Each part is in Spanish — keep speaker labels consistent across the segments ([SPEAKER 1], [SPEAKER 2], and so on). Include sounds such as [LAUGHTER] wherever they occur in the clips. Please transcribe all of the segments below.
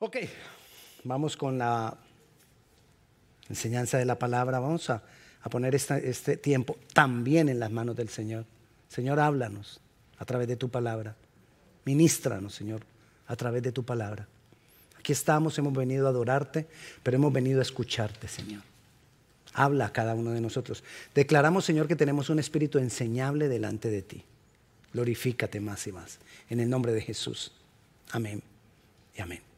[SPEAKER 1] Ok, vamos con la enseñanza de la palabra. Vamos a, poner este tiempo también en las manos del Señor. Señor, háblanos a través de tu palabra. Ministranos, Señor, a través de tu palabra. Aquí estamos, hemos venido a adorarte, pero hemos venido a escucharte, Señor. Habla a cada uno de nosotros. Declaramos, Señor, que tenemos un espíritu enseñable delante de ti. Glorifícate más y más. En el nombre de Jesús. Amén y amén.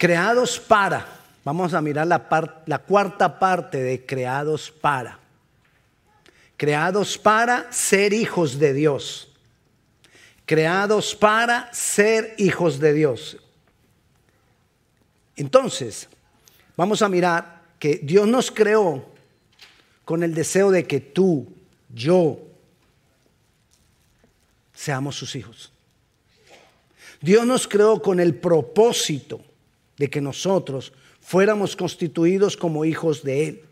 [SPEAKER 1] Creados para. Vamos a mirar la, la cuarta parte de creados para. Creados para ser hijos de Dios. Creados para ser hijos de Dios. Entonces, vamos a mirar que Dios nos creó con el deseo de que tú, yo, seamos sus hijos. Dios nos creó con el propósito de que nosotros fuéramos constituidos como hijos de Él.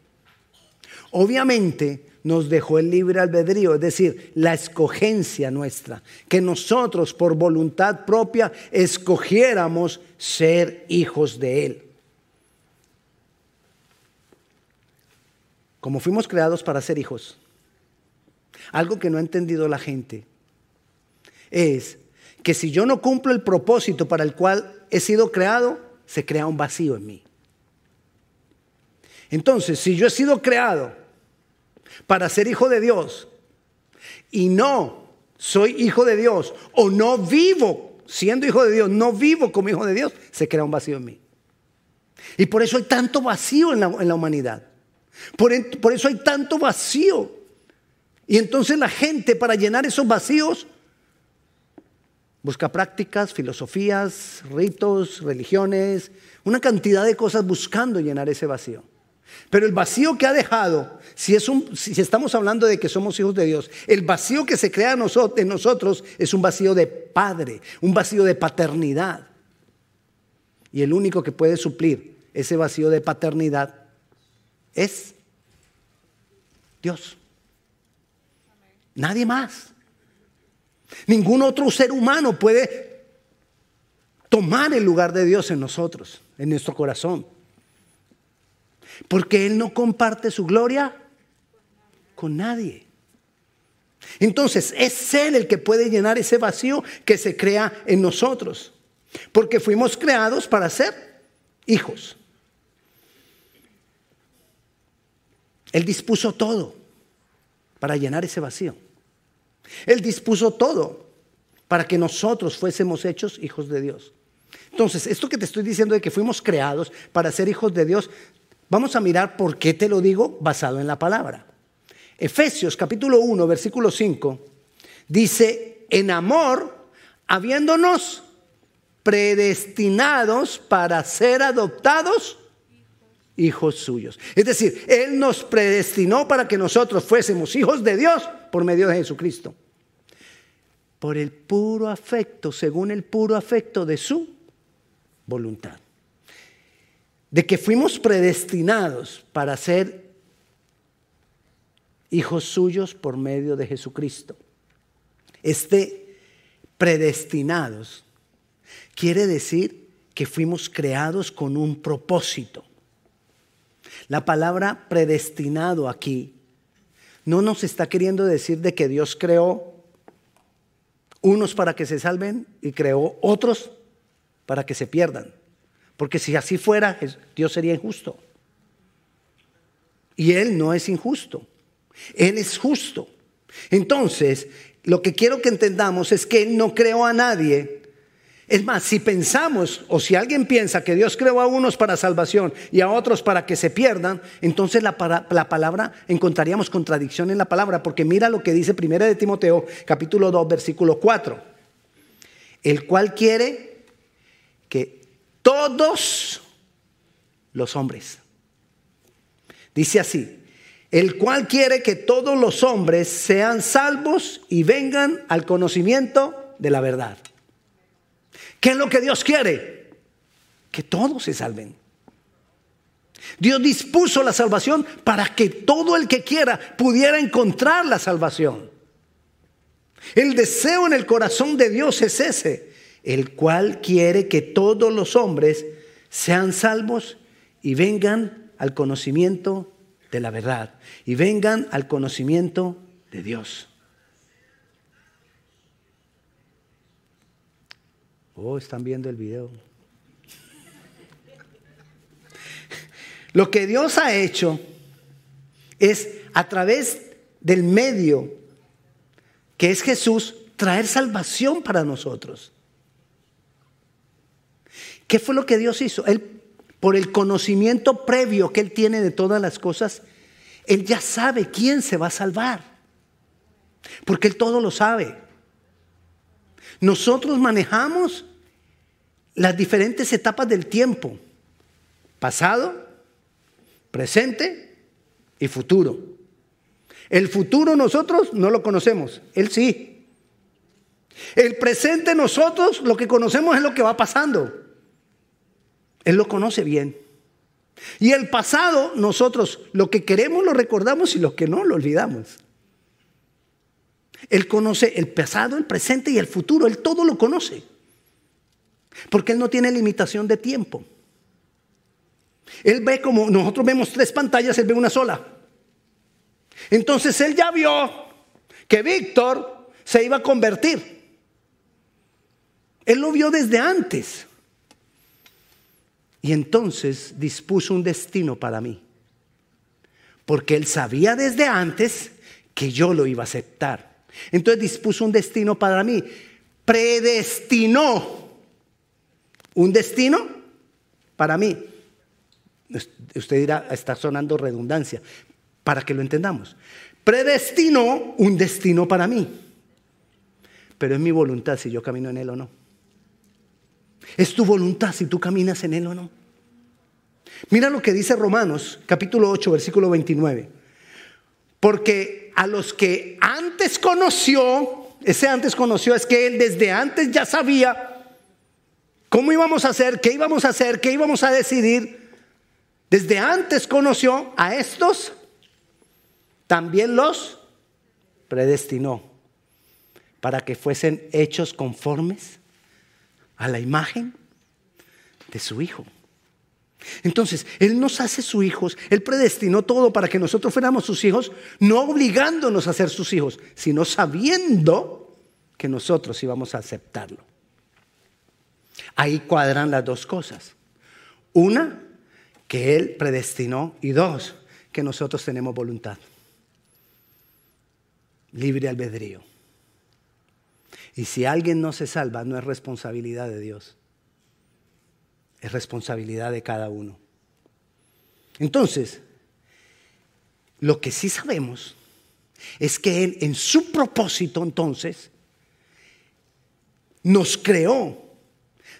[SPEAKER 1] Obviamente nos dejó el libre albedrío, es decir, la escogencia nuestra, que nosotros por voluntad propia escogiéramos ser hijos de Él. Como fuimos creados para ser hijos, algo que no ha entendido la gente es que si yo no cumplo el propósito para el cual he sido creado, se crea un vacío en mí. Entonces, si yo he sido creado para ser hijo de Dios y no soy hijo de Dios o no vivo siendo hijo de Dios, no vivo como hijo de Dios, se crea un vacío en mí. Y por eso hay tanto vacío en la, humanidad. Por, por eso hay tanto vacío. Y entonces la gente para llenar esos vacíos Busca prácticas, filosofías, ritos, religiones, una cantidad de cosas buscando llenar ese vacío. Pero el vacío que ha dejado, si, estamos hablando de que somos hijos de Dios, el vacío que se crea en nosotros es un vacío de padre, un vacío de paternidad. Y el único que puede suplir ese vacío de paternidad es Dios. Nadie más. Ningún otro ser humano puede tomar el lugar de Dios en nosotros, en nuestro corazón. Porque Él no comparte su gloria con nadie. Entonces es Él el que puede llenar ese vacío que se crea en nosotros. Porque fuimos creados para ser hijos. Él dispuso todo para llenar ese vacío. Él dispuso todo para que nosotros fuésemos hechos hijos de Dios. Entonces, esto que te estoy diciendo de que fuimos creados para ser hijos de Dios, vamos a mirar por qué te lo digo basado en la palabra. Efesios capítulo 1, versículo 5, dice, en amor, habiéndonos predestinados para ser adoptados hijos suyos. Es decir, Él nos predestinó para que nosotros fuésemos hijos de Dios por medio de Jesucristo. Por el puro afecto, según el puro afecto de su voluntad. De que fuimos predestinados para ser hijos suyos por medio de Jesucristo. Este predestinados quiere decir que fuimos creados con un propósito. La palabra predestinado aquí no nos está queriendo decir de que Dios creó unos para que se salven y creó otros para que se pierdan. Porque si así fuera, Dios sería injusto. Y Él no es injusto. Él es justo. Entonces, lo que quiero que entendamos es que Él no creó a nadie es más, si pensamos o si alguien piensa que Dios creó a unos para salvación y a otros para que se pierdan, entonces la, palabra encontraríamos contradicción en la palabra, porque mira lo que dice 1 de Timoteo capítulo 2 versículo 4, el cual quiere que todos los hombres, dice así, el cual quiere que todos los hombres sean salvos y vengan al conocimiento de la verdad. ¿Qué es lo que Dios quiere? Que todos se salven. Dios dispuso la salvación para que todo el que quiera pudiera encontrar la salvación. El deseo en el corazón de Dios es ese, el cual quiere que todos los hombres sean salvos y vengan al conocimiento de la verdad y vengan al conocimiento de Dios. Oh, están viendo el video. Lo que Dios ha hecho es a través del medio que es Jesús traer salvación para nosotros. ¿Qué fue lo que Dios hizo? Él, por el conocimiento previo que Él tiene de todas las cosas, Él ya sabe quién se va a salvar. Porque Él todo lo sabe. Nosotros manejamos las diferentes etapas del tiempo. Pasado, presente y futuro. El futuro nosotros no lo conocemos, Él sí. El presente nosotros lo que conocemos es lo que va pasando. Él lo conoce bien. Y el pasado nosotros lo que queremos lo recordamos y lo que no lo olvidamos. Él conoce el pasado, el presente y el futuro. Él todo lo conoce. Porque Él no tiene limitación de tiempo. Él ve como nosotros vemos tres pantallas, Él ve una sola. Entonces Él ya vio que Víctor se iba a convertir. Él lo vio desde antes. Y entonces dispuso un destino para mí. Porque Él sabía desde antes que yo lo iba a aceptar. Entonces dispuso un destino para mí. Predestinó un destino para mí. Usted dirá, está sonando redundancia, para que lo entendamos. Predestinó un destino para mí, pero es mi voluntad si yo camino en él o no. Es tu voluntad si tú caminas en él o no. Mira lo que dice Romanos capítulo 8, versículo 29. Porque a los que antes conoció, ese antes conoció es que él desde antes ya sabía ¿Cómo íbamos a hacer? ¿Qué íbamos a hacer? ¿Qué íbamos a decidir? Desde antes conoció a estos, también los predestinó para que fuesen hechos conformes a la imagen de su Hijo. Entonces, Él nos hace sus hijos, Él predestinó todo para que nosotros fuéramos sus hijos, no obligándonos a ser sus hijos, sino sabiendo que nosotros íbamos a aceptarlo. Ahí cuadran las dos cosas. Una, que Él predestinó y dos, que nosotros tenemos voluntad. Libre albedrío. Y si alguien no se salva, no es responsabilidad de Dios. Es responsabilidad de cada uno. Entonces, lo que sí sabemos es que Él en su propósito entonces nos creó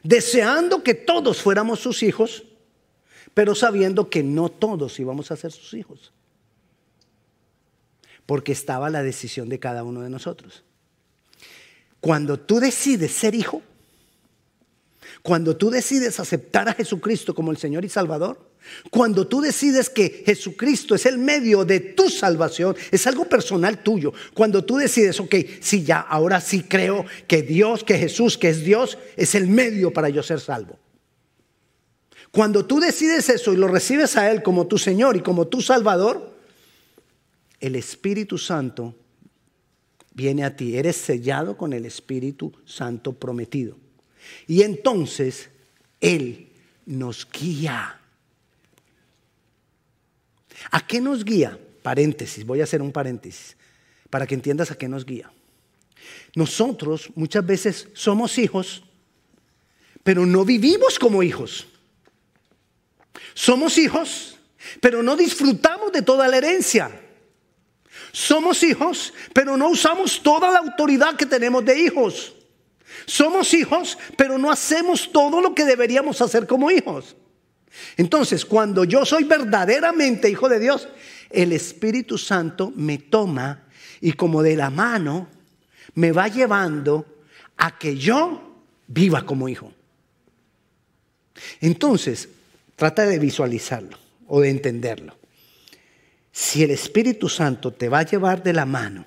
[SPEAKER 1] deseando que todos fuéramos sus hijos, pero sabiendo que no todos íbamos a ser sus hijos. Porque estaba la decisión de cada uno de nosotros. Cuando tú decides ser hijo, cuando tú decides aceptar a Jesucristo como el Señor y Salvador, cuando tú decides que Jesucristo es el medio de tu salvación, es algo personal tuyo. Cuando tú decides, ok, si ya, ahora sí creo que Dios, que Jesús, que es Dios, es el medio para yo ser salvo. Cuando tú decides eso y lo recibes a Él como tu Señor y como tu Salvador, el Espíritu Santo viene a ti. Eres sellado con el Espíritu Santo prometido. Y entonces Él nos guía ¿A qué nos guía? Paréntesis, voy a hacer un paréntesis para que entiendas a qué nos guía. Nosotros muchas veces somos hijos, pero no vivimos como hijos. Somos hijos, pero no disfrutamos de toda la herencia. Somos hijos, pero no usamos toda la autoridad que tenemos de hijos. Somos hijos, pero no hacemos todo lo que deberíamos hacer como hijos. Entonces, cuando yo soy verdaderamente hijo de Dios, el Espíritu Santo me toma y como de la mano me va llevando a que yo viva como hijo. Entonces, trata de visualizarlo o de entenderlo. Si el Espíritu Santo te va a llevar de la mano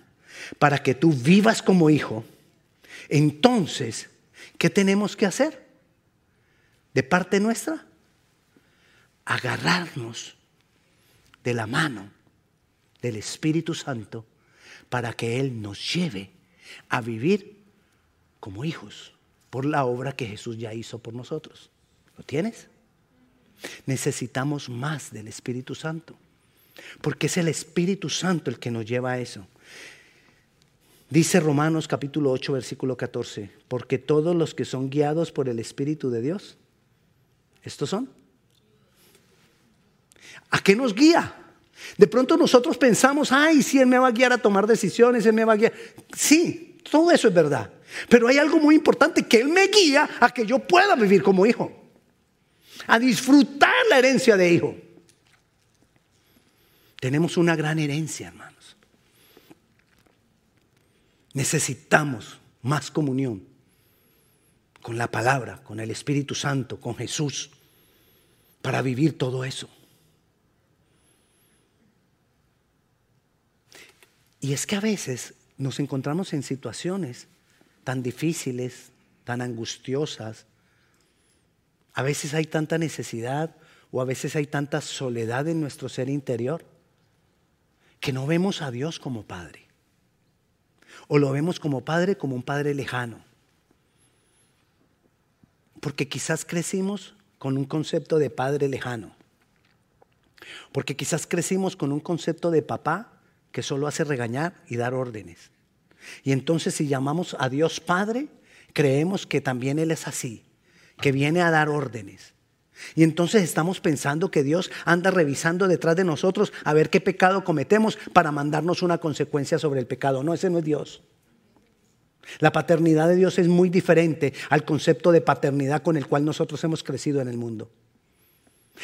[SPEAKER 1] para que tú vivas como hijo, entonces ¿Qué tenemos que hacer? De parte nuestra, agarrarnos de la mano del Espíritu Santo para que Él nos lleve a vivir como hijos por la obra que Jesús ya hizo por nosotros. ¿Lo tienes? Necesitamos más del Espíritu Santo, porque es el Espíritu Santo el que nos lleva a eso. Dice Romanos capítulo 8, versículo 14, porque todos los que son guiados por el Espíritu de Dios, estos son. ¿A qué nos guía? De pronto nosotros pensamos, ay, si Él me va a guiar a tomar decisiones, Él me va a guiar. Sí, todo eso es verdad. Pero hay algo muy importante, que Él me guía a que yo pueda vivir como hijo. A disfrutar la herencia de hijo. Tenemos una gran herencia, hermanos. Necesitamos más comunión con la palabra, con el Espíritu Santo, con Jesús, para vivir todo eso. Y es que a veces nos encontramos en situaciones tan difíciles, tan angustiosas. A veces hay tanta necesidad o a veces hay tanta soledad en nuestro ser interior que no vemos a Dios como Padre. O lo vemos como Padre como un Padre lejano. Porque quizás crecimos con un concepto de Padre lejano. Porque quizás crecimos con un concepto de papá que solo hace regañar y dar órdenes. Y entonces si llamamos a Dios Padre, creemos que también Él es así, que viene a dar órdenes. Y entonces estamos pensando que Dios anda revisando detrás de nosotros a ver qué pecado cometemos para mandarnos una consecuencia sobre el pecado. No, ese no es Dios. La paternidad de Dios es muy diferente al concepto de paternidad con el cual nosotros hemos crecido en el mundo.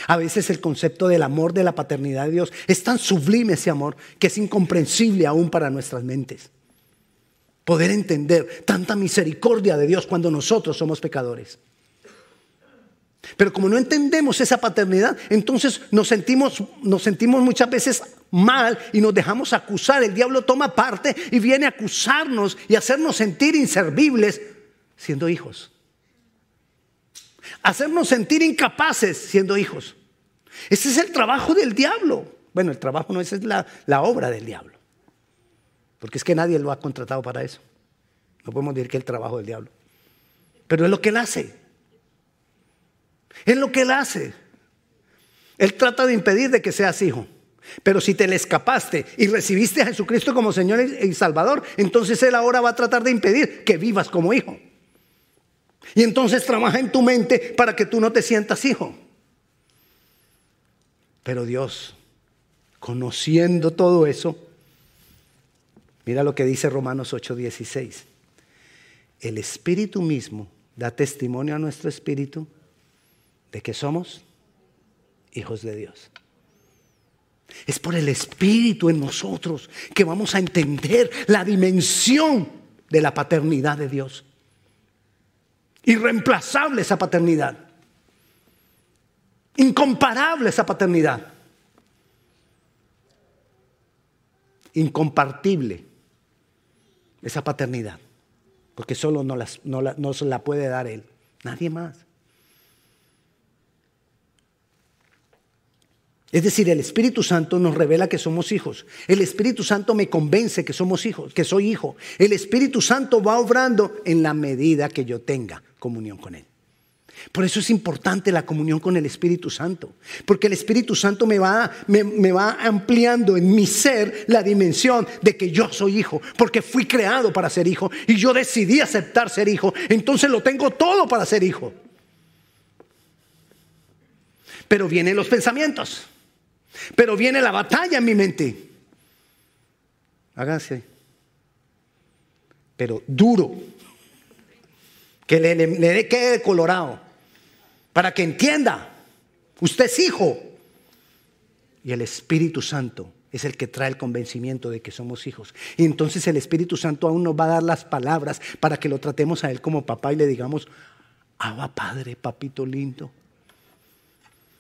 [SPEAKER 1] A veces el concepto del amor de la paternidad de Dios es tan sublime ese amor que es incomprensible aún para nuestras mentes. Poder entender tanta misericordia de Dios cuando nosotros somos pecadores. Pero como no entendemos esa paternidad, entonces nos sentimos, nos sentimos muchas veces mal y nos dejamos acusar. El diablo toma parte y viene a acusarnos y hacernos sentir inservibles siendo hijos hacernos sentir incapaces siendo hijos. Ese es el trabajo del diablo. Bueno, el trabajo no, esa es la, la obra del diablo. Porque es que nadie lo ha contratado para eso. No podemos decir que es el trabajo del diablo. Pero es lo que él hace. Es lo que él hace. Él trata de impedir de que seas hijo. Pero si te le escapaste y recibiste a Jesucristo como Señor y Salvador, entonces Él ahora va a tratar de impedir que vivas como hijo. Y entonces trabaja en tu mente para que tú no te sientas hijo. Pero Dios, conociendo todo eso, mira lo que dice Romanos 8:16. El Espíritu mismo da testimonio a nuestro espíritu de que somos hijos de Dios. Es por el Espíritu en nosotros que vamos a entender la dimensión de la paternidad de Dios. Irreemplazable esa paternidad. Incomparable esa paternidad. Incompartible esa paternidad. Porque solo no, no se la puede dar Él. Nadie más. Es decir, el Espíritu Santo nos revela que somos hijos. El Espíritu Santo me convence que somos hijos, que soy hijo. El Espíritu Santo va obrando en la medida que yo tenga comunión con Él. Por eso es importante la comunión con el Espíritu Santo, porque el Espíritu Santo me va, me, me, va ampliando en mi ser la dimensión de que yo soy hijo, porque fui creado para ser hijo y yo decidí aceptar ser hijo, entonces lo tengo todo para ser hijo. Pero vienen los pensamientos. Pero viene la batalla en mi mente. Háganse. Pero duro. Que le, le, quede colorado. Para que entienda. Usted es hijo. Y el Espíritu Santo es el que trae el convencimiento de que somos hijos. Y entonces el Espíritu Santo aún nos va a dar las palabras para que lo tratemos a Él como papá y le digamos, Abba Padre, papito lindo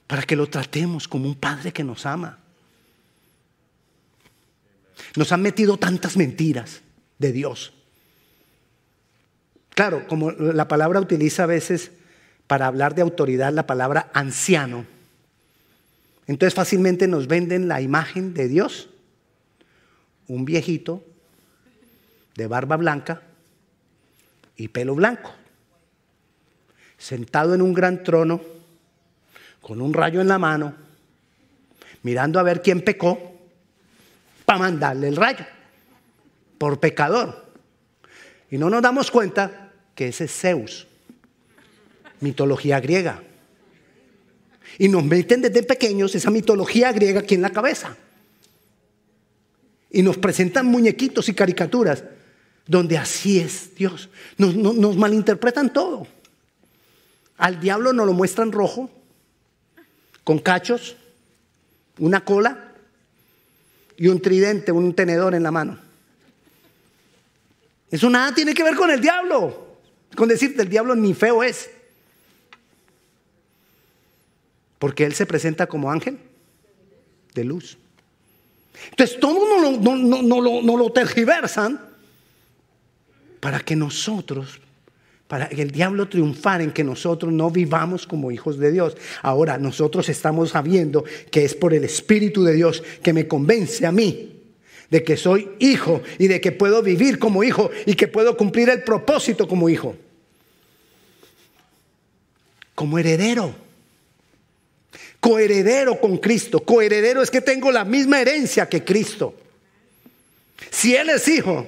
[SPEAKER 1] para que lo tratemos como un Padre que nos ama. Nos han metido tantas mentiras de Dios. Claro, como la palabra utiliza a veces para hablar de autoridad la palabra anciano, entonces fácilmente nos venden la imagen de Dios, un viejito de barba blanca y pelo blanco, sentado en un gran trono, con un rayo en la mano, mirando a ver quién pecó, para mandarle el rayo, por pecador. Y no nos damos cuenta que ese es Zeus, mitología griega. Y nos meten desde pequeños esa mitología griega aquí en la cabeza. Y nos presentan muñequitos y caricaturas donde así es Dios. Nos, malinterpretan todo. Al diablo nos lo muestran rojo, con cachos, una cola y un tridente, un tenedor en la mano. Eso nada tiene que ver con el diablo. Con decirte, el diablo ni feo es. Porque Él se presenta como ángel de luz. Entonces todos no, no, lo tergiversan para que nosotros, para que el diablo triunfara en que nosotros no vivamos como hijos de Dios. Ahora nosotros estamos sabiendo que es por el Espíritu de Dios que me convence a mí de que soy hijo y de que puedo vivir como hijo y que puedo cumplir el propósito como hijo. Como heredero coheredero con Cristo. Coheredero es que tengo la misma herencia que Cristo. Si Él es hijo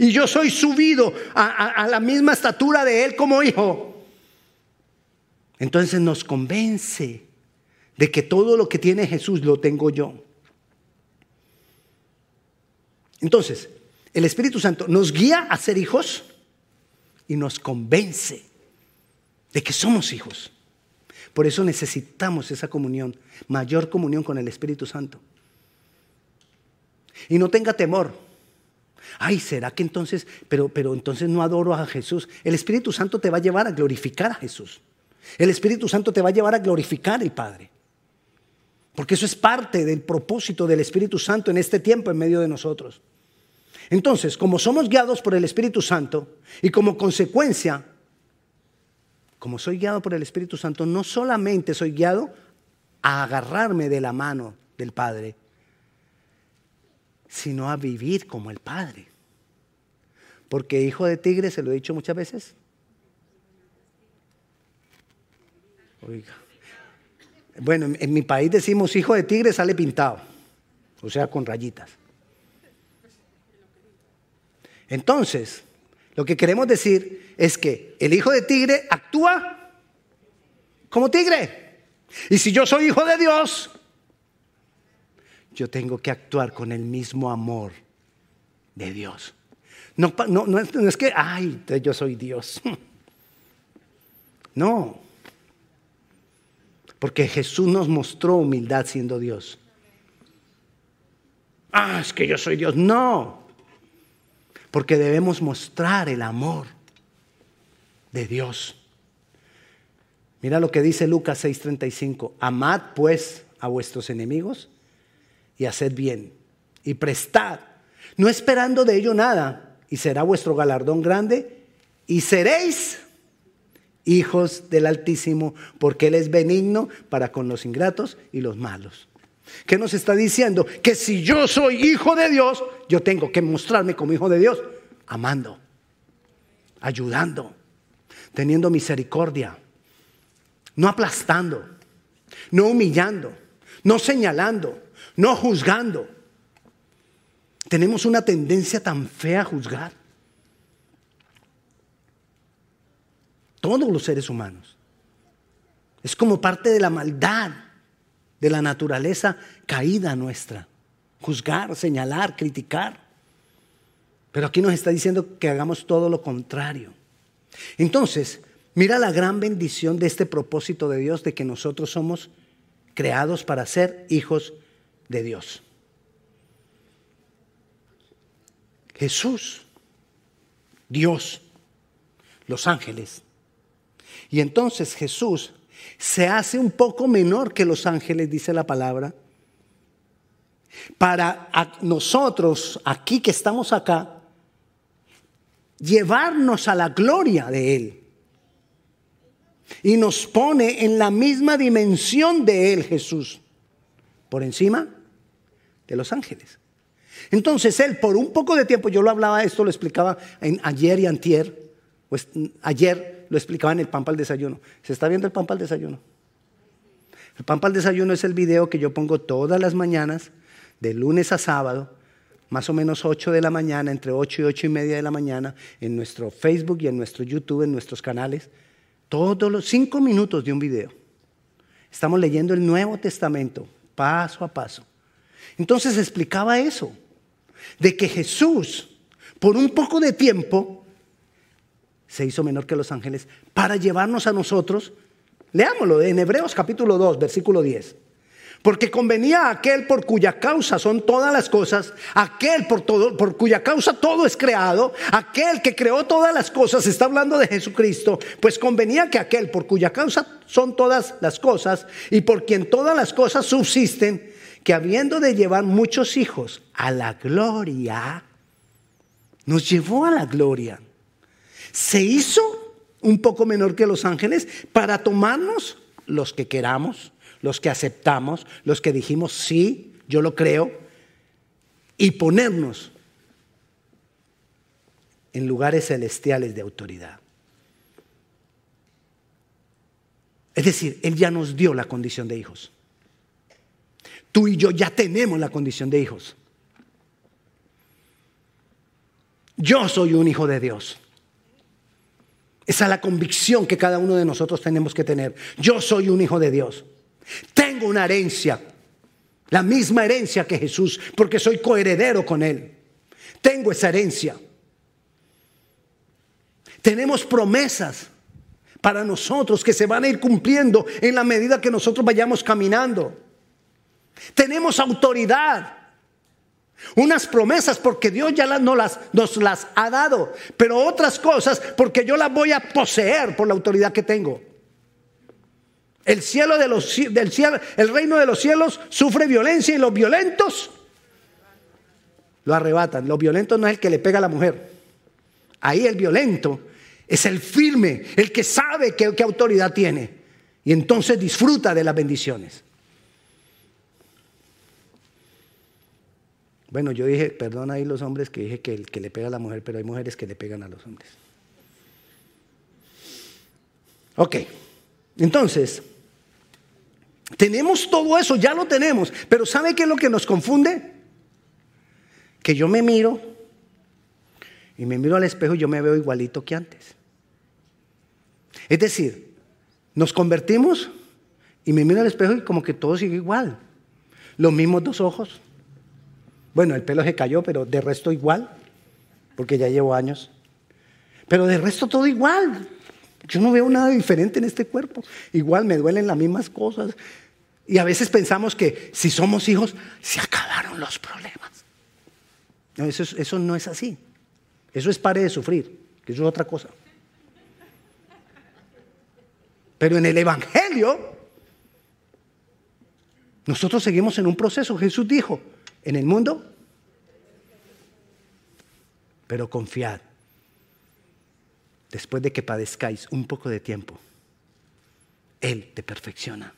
[SPEAKER 1] y yo soy subido a, la misma estatura de Él como hijo, entonces nos convence de que todo lo que tiene Jesús lo tengo yo. Entonces, el Espíritu Santo nos guía a ser hijos y nos convence de que somos hijos. Por eso necesitamos esa comunión, mayor comunión con el Espíritu Santo. Y no tenga temor. Ay, ¿será que entonces, pero, pero entonces no adoro a Jesús? El Espíritu Santo te va a llevar a glorificar a Jesús. El Espíritu Santo te va a llevar a glorificar al Padre. Porque eso es parte del propósito del Espíritu Santo en este tiempo en medio de nosotros. Entonces, como somos guiados por el Espíritu Santo y como consecuencia como soy guiado por el Espíritu Santo, no solamente soy guiado a agarrarme de la mano del Padre, sino a vivir como el Padre. Porque hijo de tigre, se lo he dicho muchas veces. Oiga. Bueno, en mi país decimos hijo de tigre sale pintado, o sea, con rayitas. Entonces, lo que queremos decir es que el hijo de tigre actúa como tigre. Y si yo soy hijo de Dios, yo tengo que actuar con el mismo amor de Dios. No, no, es, que, ay, yo soy Dios. [LAUGHS] No. Porque Jesús nos mostró humildad siendo Dios. Ah, es que yo soy Dios. No porque debemos mostrar el amor de Dios. Mira lo que dice Lucas 6:35, amad pues a vuestros enemigos y haced bien y prestad, no esperando de ello nada, y será vuestro galardón grande y seréis hijos del Altísimo, porque Él es benigno para con los ingratos y los malos. ¿Qué nos está diciendo? Que si yo soy hijo de Dios, yo tengo que mostrarme como hijo de Dios, amando, ayudando, teniendo misericordia, no aplastando, no humillando, no señalando, no juzgando. Tenemos una tendencia tan fea a juzgar. Todos los seres humanos. Es como parte de la maldad de la naturaleza caída nuestra. Juzgar, señalar, criticar. Pero aquí nos está diciendo que hagamos todo lo contrario. Entonces, mira la gran bendición de este propósito de Dios de que nosotros somos creados para ser hijos de Dios. Jesús, Dios, los ángeles. Y entonces Jesús se hace un poco menor que los ángeles, dice la palabra. Para nosotros, aquí que estamos acá, llevarnos a la gloria de Él. Y nos pone en la misma dimensión de Él, Jesús, por encima de los ángeles. Entonces Él, por un poco de tiempo, yo lo hablaba esto, lo explicaba ayer y antier, pues ayer lo explicaba en el pan para el desayuno. ¿Se está viendo el pan para el desayuno? El pan para el desayuno es el video que yo pongo todas las mañanas, de lunes a sábado, más o menos 8 de la mañana, entre 8 y 8 y media de la mañana, en nuestro Facebook y en nuestro YouTube, en nuestros canales, todos los 5 minutos de un video. Estamos leyendo el Nuevo Testamento, paso a paso. Entonces explicaba eso, de que Jesús, por un poco de tiempo, se hizo menor que los ángeles para llevarnos a nosotros. Leámoslo en Hebreos capítulo 2, versículo 10. Porque convenía a aquel por cuya causa son todas las cosas, aquel por, todo, por cuya causa todo es creado, aquel que creó todas las cosas, está hablando de Jesucristo, pues convenía que aquel por cuya causa son todas las cosas y por quien todas las cosas subsisten, que habiendo de llevar muchos hijos a la gloria, nos llevó a la gloria. Se hizo un poco menor que los ángeles para tomarnos los que queramos los que aceptamos, los que dijimos, sí, yo lo creo, y ponernos en lugares celestiales de autoridad. Es decir, Él ya nos dio la condición de hijos. Tú y yo ya tenemos la condición de hijos. Yo soy un hijo de Dios. Esa es la convicción que cada uno de nosotros tenemos que tener. Yo soy un hijo de Dios. Tengo una herencia, la misma herencia que Jesús, porque soy coheredero con Él. Tengo esa herencia. Tenemos promesas para nosotros que se van a ir cumpliendo en la medida que nosotros vayamos caminando. Tenemos autoridad. Unas promesas porque Dios ya las, nos las ha dado, pero otras cosas porque yo las voy a poseer por la autoridad que tengo. El cielo de los del cielo, el reino de los cielos sufre violencia y los violentos lo arrebatan. Los violentos no es el que le pega a la mujer. Ahí el violento es el firme, el que sabe qué, qué autoridad tiene. Y entonces disfruta de las bendiciones. Bueno, yo dije, perdón ahí los hombres que dije que el que le pega a la mujer, pero hay mujeres que le pegan a los hombres. Ok, entonces, tenemos todo eso, ya lo tenemos, pero ¿sabe qué es lo que nos confunde? Que yo me miro y me miro al espejo y yo me veo igualito que antes. Es decir, nos convertimos y me miro al espejo y como que todo sigue igual. Los mismos dos ojos. Bueno, el pelo se cayó, pero de resto igual, porque ya llevo años. Pero de resto todo igual. Yo no veo nada diferente en este cuerpo. Igual me duelen las mismas cosas. Y a veces pensamos que si somos hijos, se acabaron los problemas. No, eso, eso no es así. Eso es pare de sufrir, que eso es otra cosa. Pero en el Evangelio, nosotros seguimos en un proceso. Jesús dijo, en el mundo, pero confiad después de que padezcáis un poco de tiempo, Él te perfecciona,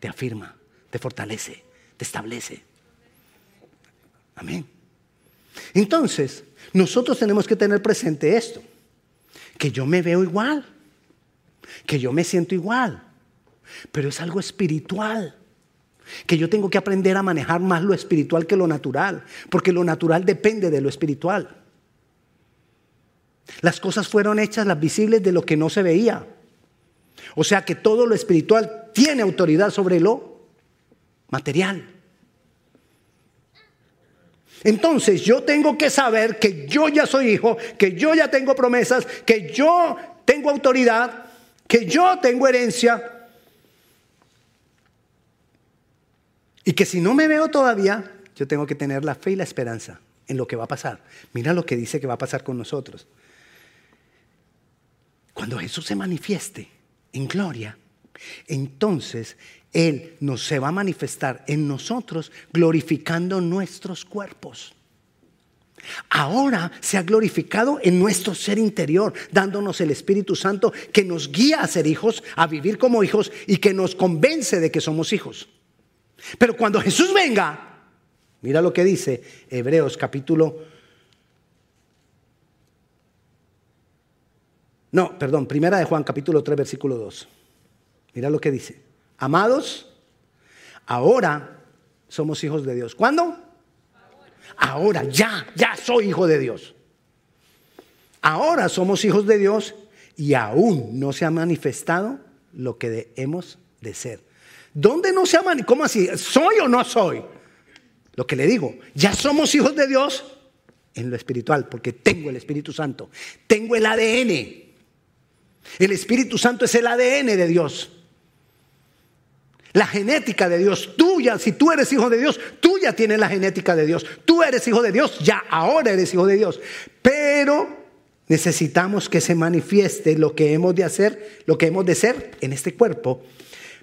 [SPEAKER 1] te afirma, te fortalece, te establece. Amén. Entonces, nosotros tenemos que tener presente esto, que yo me veo igual, que yo me siento igual, pero es algo espiritual, que yo tengo que aprender a manejar más lo espiritual que lo natural, porque lo natural depende de lo espiritual. Las cosas fueron hechas las visibles de lo que no se veía. O sea que todo lo espiritual tiene autoridad sobre lo material. Entonces yo tengo que saber que yo ya soy hijo, que yo ya tengo promesas, que yo tengo autoridad, que yo tengo herencia. Y que si no me veo todavía, yo tengo que tener la fe y la esperanza en lo que va a pasar. Mira lo que dice que va a pasar con nosotros. Cuando Jesús se manifieste en gloria, entonces Él nos se va a manifestar en nosotros glorificando nuestros cuerpos. ahora se ha glorificado en nuestro ser interior, dándonos el Espíritu Santo que nos guía a ser hijos, a vivir como hijos y que nos convence de que somos hijos. Pero cuando Jesús venga, mira lo que dice Hebreos capítulo... No, perdón, primera de Juan capítulo 3 versículo 2. Mira lo que dice. Amados, ahora somos hijos de Dios. ¿Cuándo? Ahora, ya, ya soy hijo de Dios. Ahora somos hijos de Dios y aún no se ha manifestado lo que debemos de ser. ¿Dónde no se manifestado? ¿Cómo así? ¿Soy o no soy? Lo que le digo, ya somos hijos de Dios en lo espiritual, porque tengo el Espíritu Santo, tengo el ADN. El Espíritu Santo es el ADN de Dios la genética de Dios tuya. Si tú eres hijo de Dios, tú ya tienes la genética de Dios. Tú eres hijo de Dios, ya ahora eres hijo de Dios. Pero necesitamos que se manifieste lo que hemos de hacer, lo que hemos de ser en este cuerpo.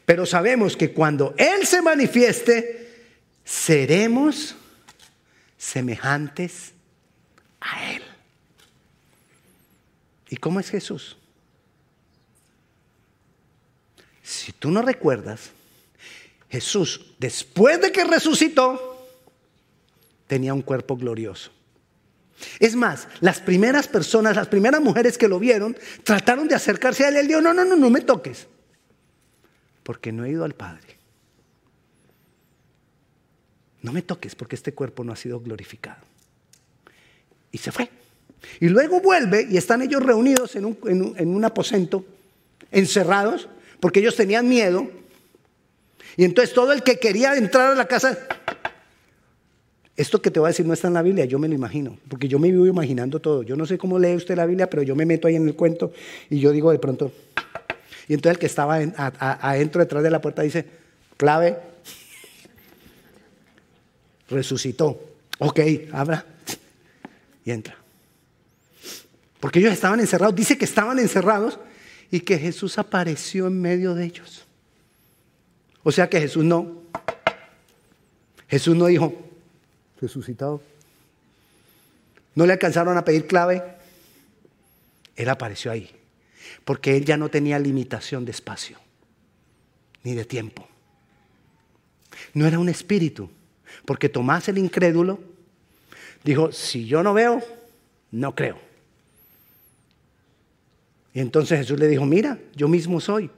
[SPEAKER 1] Pero sabemos que cuando Él se manifieste, seremos semejantes a Él. ¿Y cómo es Jesús? Si tú no recuerdas, Jesús, después de que resucitó, tenía un cuerpo glorioso. Es más, las primeras personas, las primeras mujeres que lo vieron, trataron de acercarse a él. Él dijo, no, no, no, no me toques, porque no he ido al Padre. No me toques porque este cuerpo no ha sido glorificado. Y se fue. Y luego vuelve y están ellos reunidos en un, en un aposento, encerrados, porque ellos tenían miedo y entonces todo el que quería entrar a la casa, esto que te voy a decir no está en la Biblia, yo me lo imagino, porque yo me vivo imaginando todo. Yo no sé cómo lee usted la Biblia, pero yo me meto ahí en el cuento y yo digo de pronto, y entonces el que estaba adentro detrás de la puerta dice, clave, resucitó. Ok, abra y entra. Porque ellos estaban encerrados, dice que estaban encerrados y que Jesús apareció en medio de ellos. O sea que Jesús no. Jesús no dijo, resucitado. No le alcanzaron a pedir clave. Él apareció ahí. Porque él ya no tenía limitación de espacio, ni de tiempo. No era un espíritu. Porque Tomás el incrédulo dijo, si yo no veo, no creo. Y entonces Jesús le dijo, mira, yo mismo soy.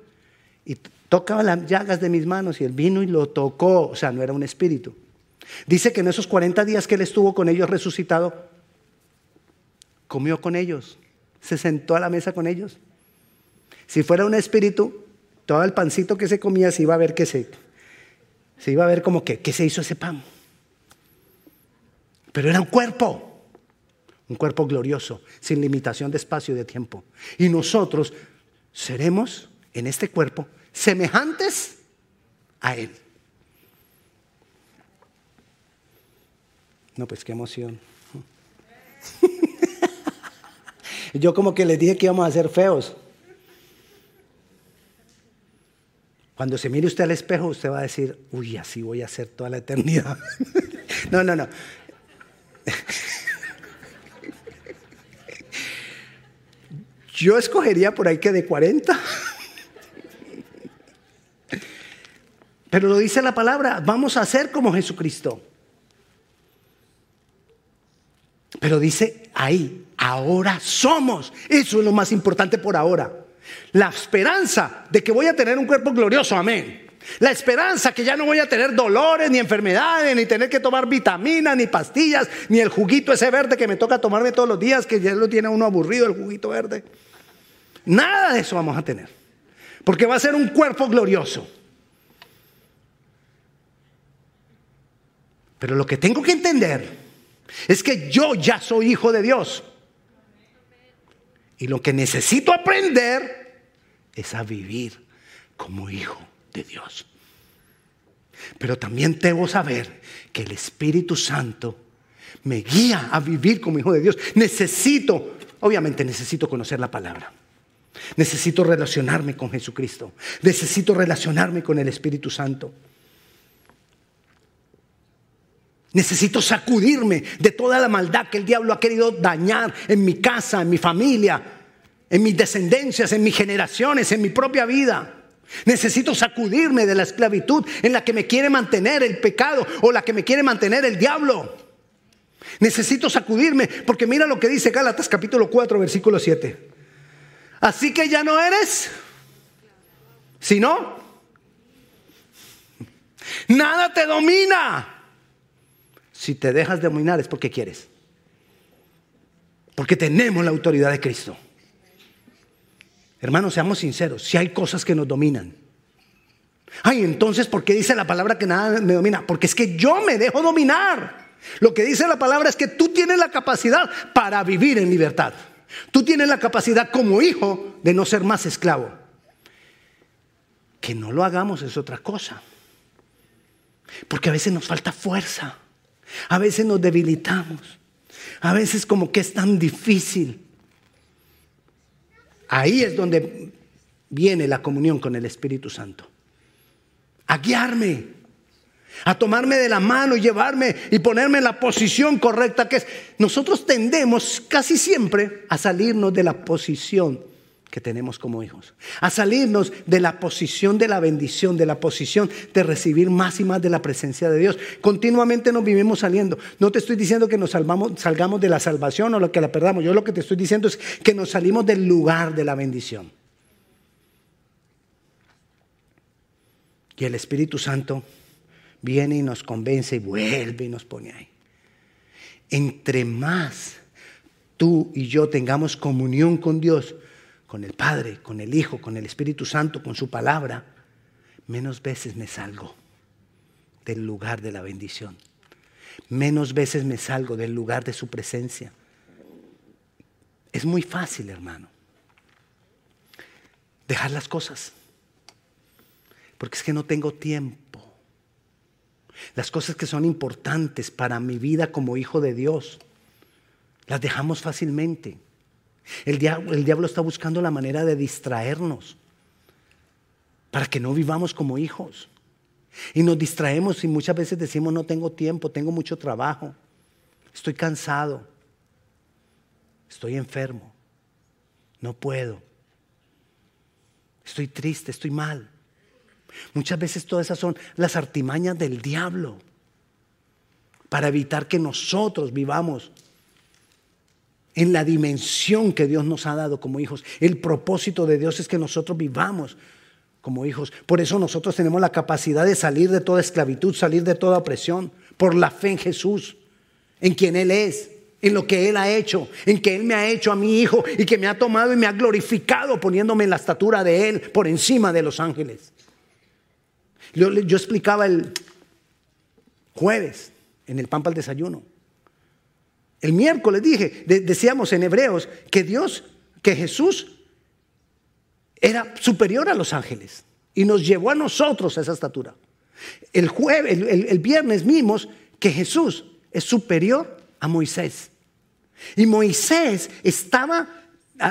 [SPEAKER 1] Y tocaba las llagas de mis manos y él vino y lo tocó, o sea, no era un espíritu. Dice que en esos 40 días que él estuvo con ellos resucitado, comió con ellos, se sentó a la mesa con ellos. Si fuera un espíritu, todo el pancito que se comía se iba a ver que se, se iba a ver como que, ¿qué se hizo ese pan? Pero era un cuerpo, un cuerpo glorioso, sin limitación de espacio y de tiempo. Y nosotros seremos en este cuerpo semejantes a Él. No, pues qué emoción. [LAUGHS] Yo como que les dije que íbamos a ser feos. Cuando se mire usted al espejo, usted va a decir, uy, así voy a ser toda la eternidad. [LAUGHS] no, no, no. [LAUGHS] Yo escogería por ahí que de 40. [LAUGHS] Pero lo dice la palabra, vamos a ser como Jesucristo. Pero dice ahí, ahora somos. Eso es lo más importante por ahora. La esperanza de que voy a tener un cuerpo glorioso, amén. La esperanza que ya no voy a tener dolores, ni enfermedades, ni tener que tomar vitaminas, ni pastillas, ni el juguito ese verde que me toca tomarme todos los días, que ya lo tiene uno aburrido el juguito verde. Nada de eso vamos a tener. Porque va a ser un cuerpo glorioso. Pero lo que tengo que entender es que yo ya soy hijo de Dios. Y lo que necesito aprender es a vivir como hijo de Dios. Pero también debo saber que el Espíritu Santo me guía a vivir como hijo de Dios. Necesito, obviamente necesito conocer la palabra. Necesito relacionarme con Jesucristo. Necesito relacionarme con el Espíritu Santo. Necesito sacudirme de toda la maldad que el diablo ha querido dañar en mi casa, en mi familia, en mis descendencias, en mis generaciones, en mi propia vida. Necesito sacudirme de la esclavitud en la que me quiere mantener el pecado o la que me quiere mantener el diablo. Necesito sacudirme porque mira lo que dice Gálatas capítulo 4 versículo 7. Así que ya no eres, sino, nada te domina. Si te dejas dominar es porque quieres. Porque tenemos la autoridad de Cristo. Hermanos, seamos sinceros, si hay cosas que nos dominan. Ay, entonces, ¿por qué dice la palabra que nada me domina? Porque es que yo me dejo dominar. Lo que dice la palabra es que tú tienes la capacidad para vivir en libertad. Tú tienes la capacidad como hijo de no ser más esclavo. Que no lo hagamos es otra cosa. Porque a veces nos falta fuerza. A veces nos debilitamos. A veces como que es tan difícil. Ahí es donde viene la comunión con el Espíritu Santo. A guiarme, a tomarme de la mano y llevarme y ponerme en la posición correcta que es. Nosotros tendemos casi siempre a salirnos de la posición que tenemos como hijos. A salirnos de la posición de la bendición, de la posición de recibir más y más de la presencia de Dios. Continuamente nos vivimos saliendo. No te estoy diciendo que nos salgamos de la salvación o lo que la perdamos. Yo lo que te estoy diciendo es que nos salimos del lugar de la bendición. Y el Espíritu Santo viene y nos convence y vuelve y nos pone ahí. Entre más tú y yo tengamos comunión con Dios, con el Padre, con el Hijo, con el Espíritu Santo, con su palabra, menos veces me salgo del lugar de la bendición. Menos veces me salgo del lugar de su presencia. Es muy fácil, hermano, dejar las cosas. Porque es que no tengo tiempo. Las cosas que son importantes para mi vida como hijo de Dios, las dejamos fácilmente. El diablo, está buscando la manera de distraernos para que no vivamos como hijos. Y nos distraemos y muchas veces decimos, no tengo tiempo, tengo mucho trabajo, estoy cansado, estoy enfermo, no puedo, estoy triste, estoy mal. Muchas veces todas esas son las artimañas del diablo para evitar que nosotros vivamos en la dimensión que Dios nos ha dado como hijos. El propósito de Dios es que nosotros vivamos como hijos. Por eso nosotros tenemos la capacidad de salir de toda esclavitud, salir de toda opresión, por la fe en Jesús, en quien Él es, en lo que Él ha hecho, en que Él me ha hecho a mi hijo y que me ha tomado y me ha glorificado poniéndome en la estatura de Él por encima de los ángeles. Yo, yo explicaba el jueves en el pan para el desayuno el miércoles dije, decíamos en Hebreos que Dios, que Jesús era superior a los ángeles y nos llevó a nosotros a esa estatura. El, jueves, el, viernes vimos que Jesús es superior a Moisés. Y Moisés estaba,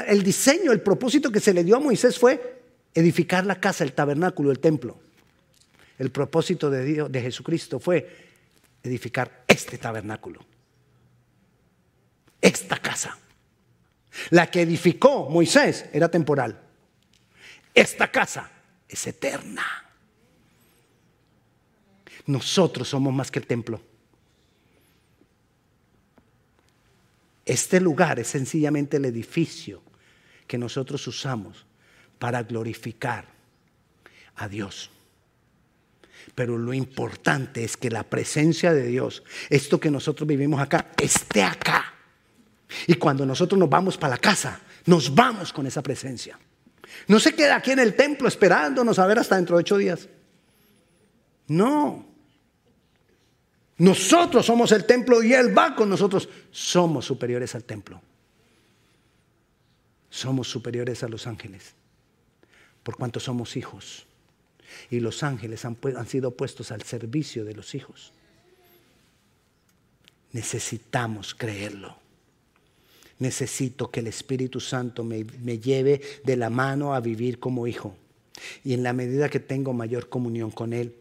[SPEAKER 1] el diseño, el propósito que se le dio a Moisés fue edificar la casa, el tabernáculo, el templo. El propósito de, Dios, de Jesucristo fue edificar este tabernáculo esta casa. La que edificó Moisés era temporal. Esta casa es eterna. Nosotros somos más que el templo. Este lugar es sencillamente el edificio que nosotros usamos para glorificar a Dios. Pero lo importante es que la presencia de Dios, esto que nosotros vivimos acá, esté acá. Y cuando nosotros nos vamos para la casa, nos vamos con esa presencia. No se queda aquí en el templo esperándonos a ver hasta dentro de ocho días. No. Nosotros somos el templo y Él va con nosotros. Somos superiores al templo. Somos superiores a los ángeles. Por cuanto somos hijos. Y los ángeles han, han sido puestos al servicio de los hijos. Necesitamos creerlo necesito que el Espíritu Santo me, lleve de la mano a vivir como hijo. Y en la medida que tengo mayor comunión con Él,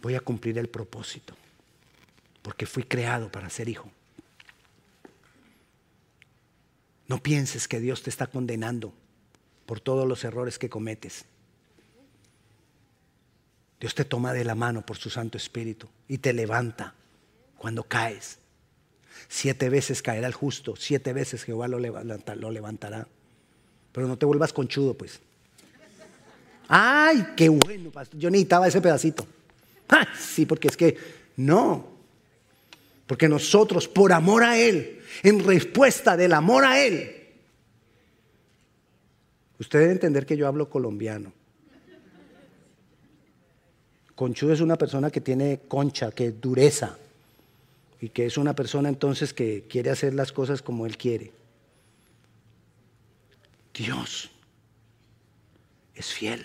[SPEAKER 1] voy a cumplir el propósito. porque fui creado para ser hijo. No pienses que Dios te está condenando por todos los errores que cometes. Dios te toma de la mano por su Santo Espíritu y te levanta cuando caes. Siete veces caerá el justo, siete veces Jehová lo, levantará. Pero no te vuelvas conchudo, pues. Ay, qué bueno, pastor. Yo necesitaba ese pedacito. sí, porque es que no. Porque nosotros, por amor a Él, en respuesta del amor a Él, usted debe entender que yo hablo colombiano. Conchudo es una persona que tiene concha, que dureza, y que es una persona entonces que quiere hacer las cosas como Él quiere. Dios es fiel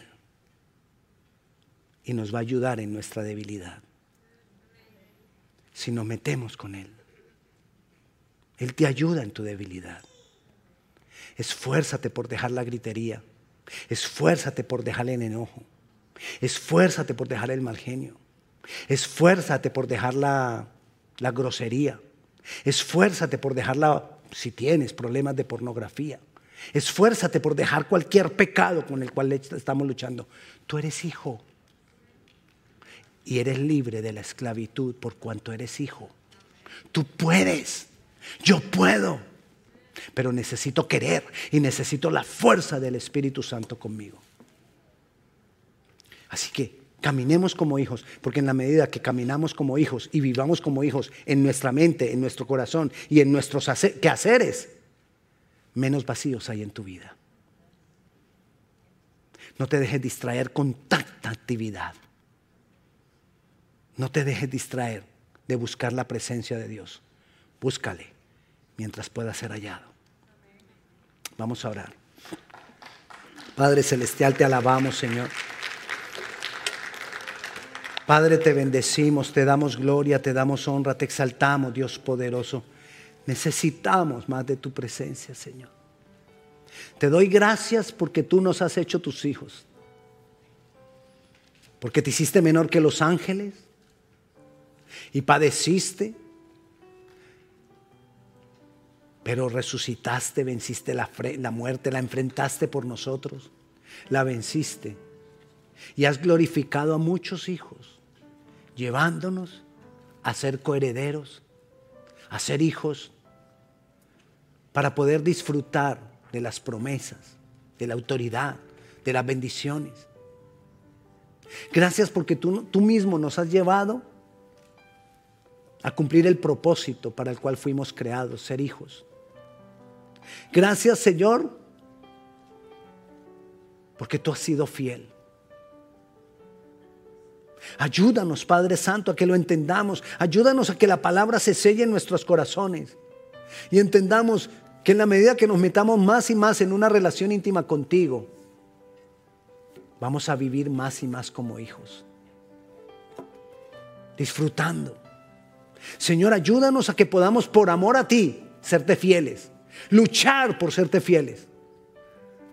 [SPEAKER 1] y nos va a ayudar en nuestra debilidad si nos metemos con Él. Él te ayuda en tu debilidad. Esfuérzate por dejar la gritería. Esfuérzate por dejar el enojo. Esfuérzate por dejar el mal genio. Esfuérzate por dejar la, la grosería. Esfuérzate por dejarla, si tienes problemas de pornografía. Esfuérzate por dejar cualquier pecado con el cual estamos luchando. Tú eres hijo. Y eres libre de la esclavitud por cuanto eres hijo. Tú puedes. Yo puedo. Pero necesito querer y necesito la fuerza del Espíritu Santo conmigo. Así que caminemos como hijos, porque en la medida que caminamos como hijos y vivamos como hijos en nuestra mente, en nuestro corazón y en nuestros quehaceres, menos vacíos hay en tu vida. No te dejes distraer con tanta actividad. No te dejes distraer de buscar la presencia de Dios. Búscale mientras pueda ser hallado. Vamos a orar. Padre Celestial, te alabamos, Señor. Padre, te bendecimos, te damos gloria, te damos honra, te exaltamos, Dios poderoso. Necesitamos más de tu presencia, Señor. Te doy gracias porque tú nos has hecho tus hijos. Porque te hiciste menor que los ángeles y padeciste, pero resucitaste, venciste la, la muerte, la enfrentaste por nosotros, la venciste y has glorificado a muchos hijos, llevándonos a ser coherederos, a ser hijos para poder disfrutar de las promesas, de la autoridad, de las bendiciones. Gracias porque tú, tú mismo nos has llevado a cumplir el propósito para el cual fuimos creados, ser hijos. Gracias Señor, porque tú has sido fiel. Ayúdanos, Padre Santo, a que lo entendamos. Ayúdanos a que la palabra se selle en nuestros corazones. Y entendamos que en la medida que nos metamos más y más en una relación íntima contigo, vamos a vivir más y más como hijos. Disfrutando. Señor, ayúdanos a que podamos, por amor a ti, serte fieles. Luchar por serte fieles.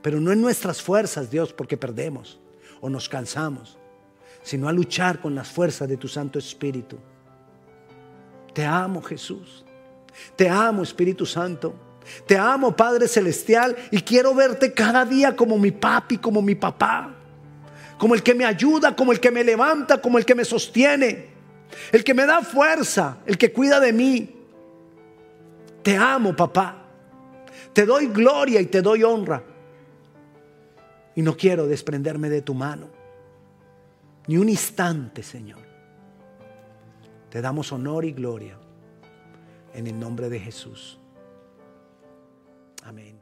[SPEAKER 1] Pero no en nuestras fuerzas, Dios, porque perdemos o nos cansamos sino a luchar con las fuerzas de tu Santo Espíritu. Te amo Jesús. Te amo Espíritu Santo. Te amo Padre Celestial y quiero verte cada día como mi papi, como mi papá. Como el que me ayuda, como el que me levanta, como el que me sostiene. El que me da fuerza, el que cuida de mí. Te amo papá. Te doy gloria y te doy honra. Y no quiero desprenderme de tu mano ni un instante, Señor. Te damos honor y gloria en el nombre de Jesús. Amén.